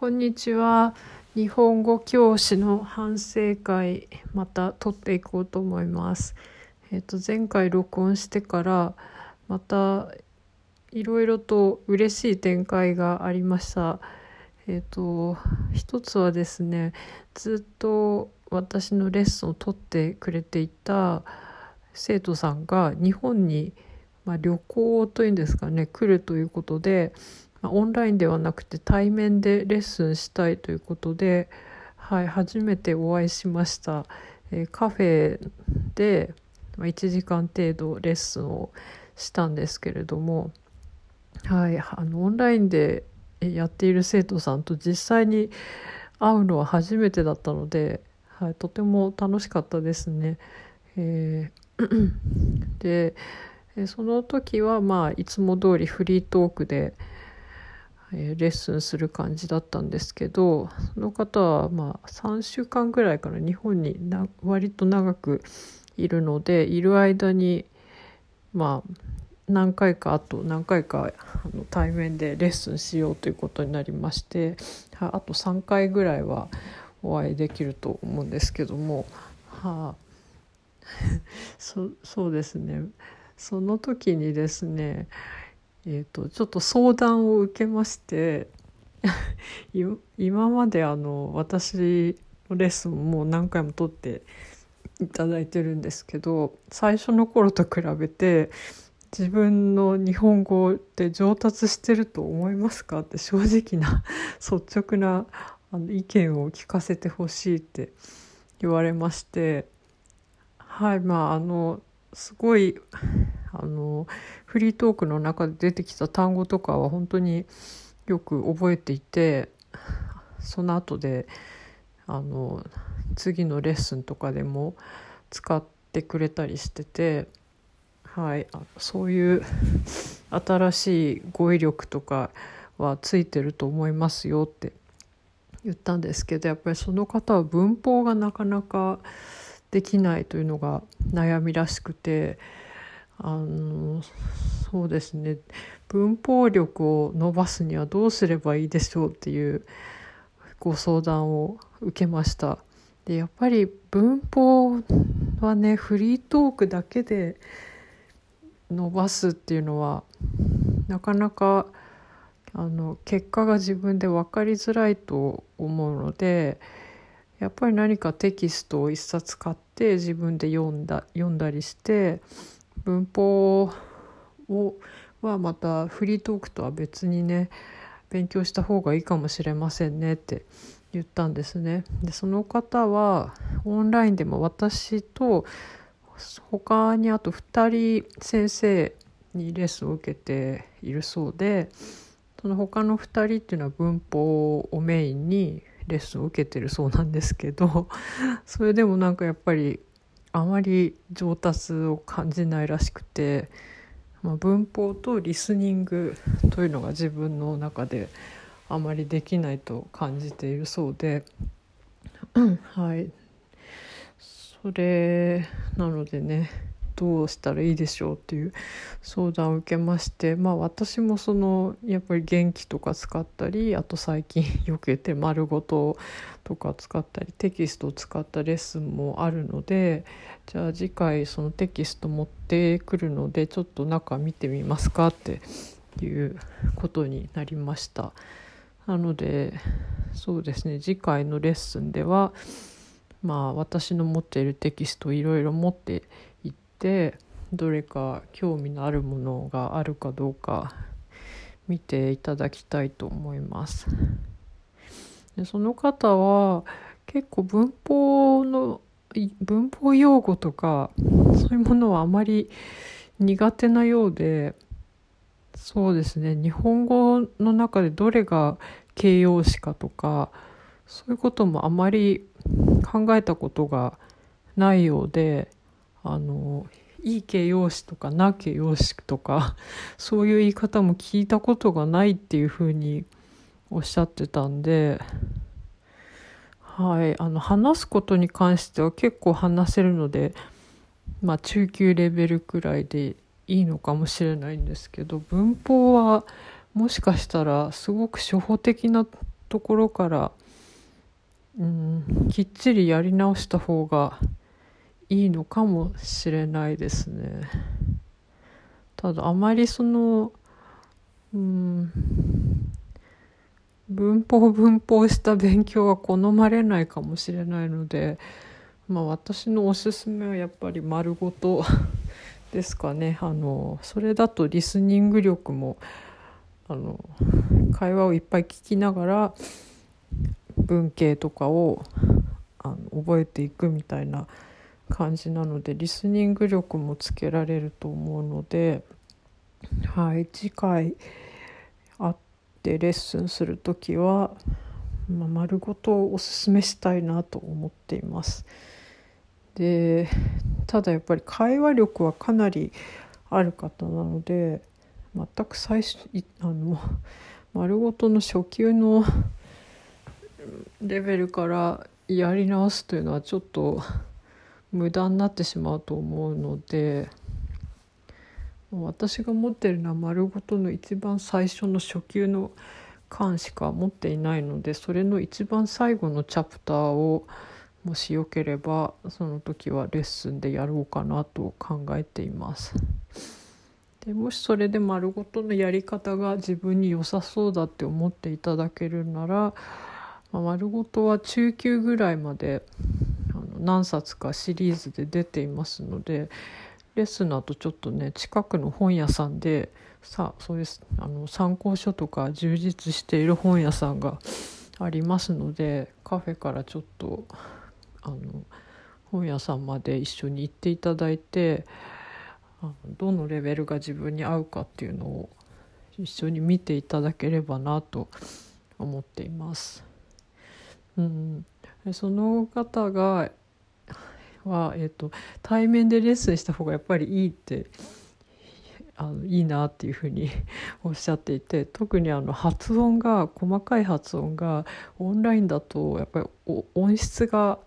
こんにちは。日本語教師の反省会また撮っていこうと思います。えっ、と前回録音してからまたいろいろと嬉しい展開がありました。えっ、と一つはですね、ずっと私のレッスンを取ってくれていた生徒さんが日本にまあ、旅行というんですかね来るということで、オンラインではなくて対面でレッスンしたいということで、はい、初めてお会いしました、えーカフェで、1時間程度レッスンをしたんですけれども、はい、あのオンラインでやっている生徒さんと実際に会うのは初めてだったので、はい、とても楽しかったですね。えー でその時はまあいつも通りフリートークで、えレッスンする感じだったんですけどその方はまあ3週間ぐらいから日本にな割と長くいるのでいる間にまあ何回かあと何回かあの対面でレッスンしようということになりましてあと3回ぐらいはお会いできると思うんですけどもはあ そそうですね。その時にですね、えー、とちょっと相談を受けまして 今まであの私のレッスンも何回も取っていただいてるんですけど最初の頃と比べて自分の日本語って上達してると思いますか？って正直な 率直なあの意見を聞かせてほしいって言われまして。はいまああのすごいあのフリートークの中で出てきた単語とかは本当によく覚えていてその後であの次のレッスンとかでも使ってくれたりしてて、はい、あそういう新しい語彙力とかはついてると思いますよって言ったんですけどやっぱりその方は文法がなかなかできないというのが悩みらしくてあのそうですね文法力を伸ばすにはどうすればいいでしょうっていうご相談を受けました。でやっぱり文法はねフリートークだけで伸ばすっていうのはなかなかあの結果が自分で分かりづらいと思うのでやっぱり何かテキストを一冊買って自分で読んだ読んだりして文法をはまたフリートークとは別にね勉強した方がいいかもしれませんねって言ったんですね。でその方はオンラインでも私と他にあと2人先生にレッスンを受けているそうでその他の2人っていうのは文法をメインにレッスンを受けてるそうなんですけどそれでもなんかやっぱりあまり上達を感じないらしくて、まあ、文法とリスニングというのが自分の中であまりできないと感じているそうではい。それなのでねどうしたらいいでしょうっていう相談を受けましてまあ私もそのやっぱり元気とか使ったりあと最近よく言って丸ごととか使ったりテキストを使ったレッスンもあるのでじゃあ次回そのテキスト持ってくるのでちょっと中見てみますかっていうことになりました。なのでそうですね次回のレッスンではまあ私の持っているテキストをいろいろ持っていってどれか興味のあるものがあるかどうか見ていただきたいと思います。でその方は結構文法の文法用語とかそういうものはあまり苦手なようでそうですね日本語の中でどれが形容詞かとかそういうこともあまり考えたことがないようであのいい形容詞とかな形容詞とか そういう言い方も聞いたことがないっていうふうにおっしゃってたんで、はい、あの話すことに関しては結構話せるので、まあ、中級レベルくらいでいいのかもしれないんですけど文法はもしかしたらすごく初歩的なところからうんきっちりやり直した方がいいのかもしれないですね。ただあまりそのうん文法文法した勉強は好まれないかもしれないので、まあ、私のおすすめはやっぱり丸ごとですかねあのそれだとリスニング力もあの会話をいっぱい聞きながら文系とかをあの覚えていくみたいな感じなのでリスニング力もつけられると思うので、はい、次回会ってレッスンする時は、まあ、丸ごとおすすめしたいなと思っています。でただやっぱり会話力はかなりある方なので全く最初あの丸ごとの初級のレベルからやり直すというのはちょっと無駄になってしまうと思うので私が持ってるのは丸ごとの一番最初の初級の巻しか持っていないのでそれの一番最後のチャプターをもしよければその時はレッスンでやろうかなと考えています。でもしそれで丸ごとのやり方が自分に良さそうだって思っていただけるなら、まあ、丸ごとは中級ぐらいまで何冊かシリーズで出ていますのでレスンの後ちょっとね近くの本屋さんでさそういうあの参考書とか充実している本屋さんがありますのでカフェからちょっとあの本屋さんまで一緒に行っていただいて。どのレベルが自分に合うかっていうのを一緒に見ていただければなと思っています。うん、その方がは、えーと、対面でレッスンした方がやっぱりいいってあのいいなっていうふうに おっしゃっていて特にあの発音が細かい発音がオンラインだとやっぱり音質が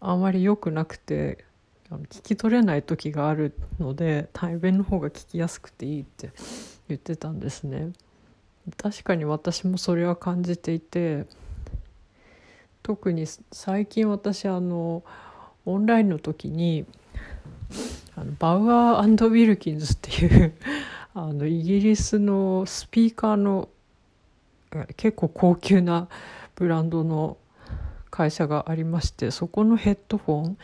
あまり良くなくて聞き取れない時があるので対面の方が聞きやすくていいって言ってたんですね。確かに私もそれは感じていて特に最近私あのオンラインの時にあのバウアーウィルキンズっていう あのイギリスのスピーカーの結構高級なブランドの会社がありましてそこのヘッドフォ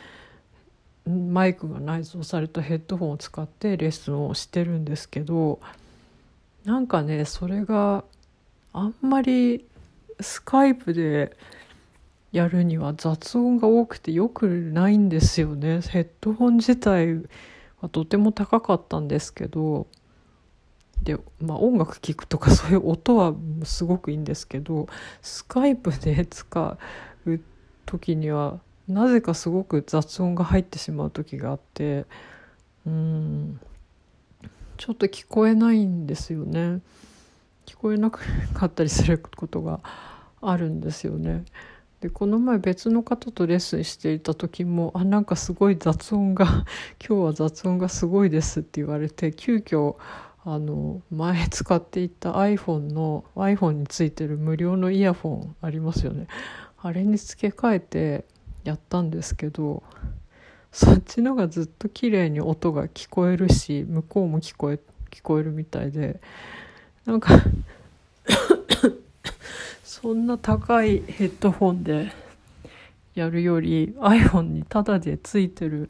ンマイクが内蔵されたヘッドホンを使ってレッスンをしてるんですけどなんかねそれがあんまりスカイプでやるには雑音が多くてよくないんですよね。ヘッドホン自体はとても高かったんですけど。でまあ音楽聴くとかそういう音はすごくいいんですけどスカイプで使う時にはなぜかすごく雑音が入ってしまう時があってうんちょっと聞こえないんですよね。聞こえなかったりすることがあるんですよね。でこの前別の方とレッスンしていた時もあなんかすごい雑音が 今日は雑音がすごいですって言われて急遽あの前使っていた iPhone の iPhone についてる無料のイヤホンありますよね。あれに付け替えてやったんですけどそっちのがずっと綺麗に音が聞こえるし向こうも聞こえ聞こえるみたいでなんかそんな高いヘッドホンでやるより iPhone にタダでついてる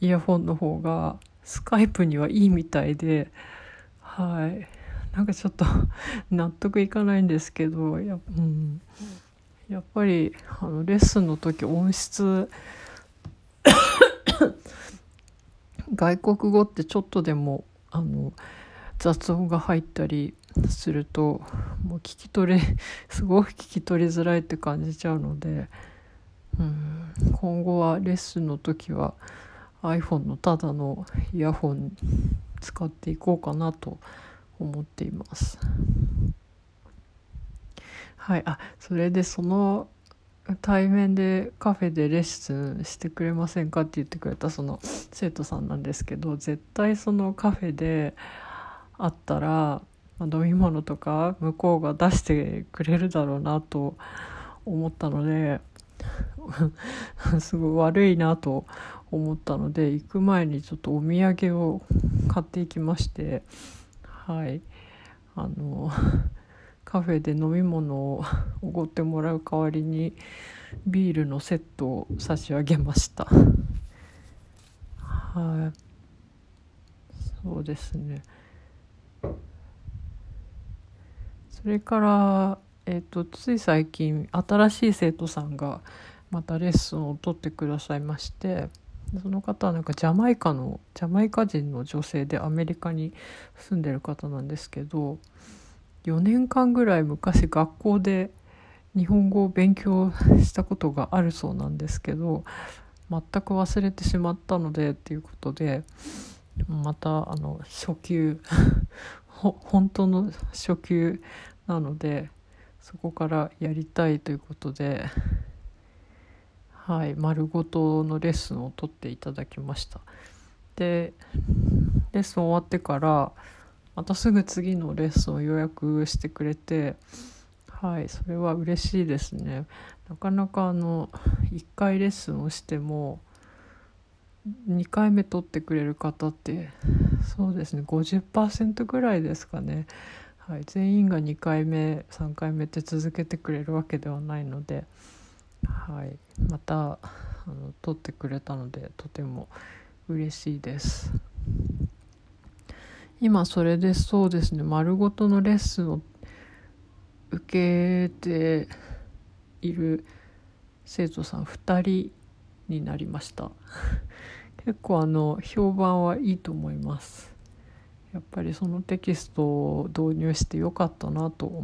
イヤホンの方がスカイプにはいいみたいではい。なんかちょっと 納得いかないんですけどや,、うん、やっぱりあのレッスンの時音質 外国語ってちょっとでもあの雑音が入ったりするともう聞き取れ すごく聞き取りづらいって感じちゃうのでうん今後はレッスンの時は iPhone のただのイヤホン使っていこうかなと思っています。はいあそれでその対面でカフェでレッスンしてくれませんかって言ってくれたその生徒さんなんですけど絶対そのカフェで会ったらまあ、飲み物とか向こうが出してくれるだろうなと思ったので すごい悪いなと思ったので行く前にちょっとお土産を買っていきましてはい。あのカフェで飲み物をおごってもらう代わりにビールのセットを差し上げました。はい。そうですね。それからえっ、ー、とつい最近新しい生徒さんがまたレッスンを取ってくださいましてその方はなんかジャマイカのジャマイカ人の女性でアメリカに住んでる方なんですけど4年間ぐらい昔学校で日本語を勉強したことがあるそうなんですけど全く忘れてしまったのでっていうことでまたあの初級 本当の初級なのでそこからやりたいということではい丸ごとのレッスンを取っていただきました。でレッスン終わってからまたすぐ次のレッスンを予約してくれてはいそれは嬉しいですね。なかなかあの1回レッスンをしても2回目取ってくれる方ってそうですね50%ぐらいですかね、はい、全員が2回目3回目って続けてくれるわけではないので、はい、またあの取ってくれたのでとても嬉しいです。今それでそうですね丸ごとのレッスンを受けている生徒さん2人になりました 結構あの評判はいいと思いますやっぱりそのテキストを導入してよかったなと思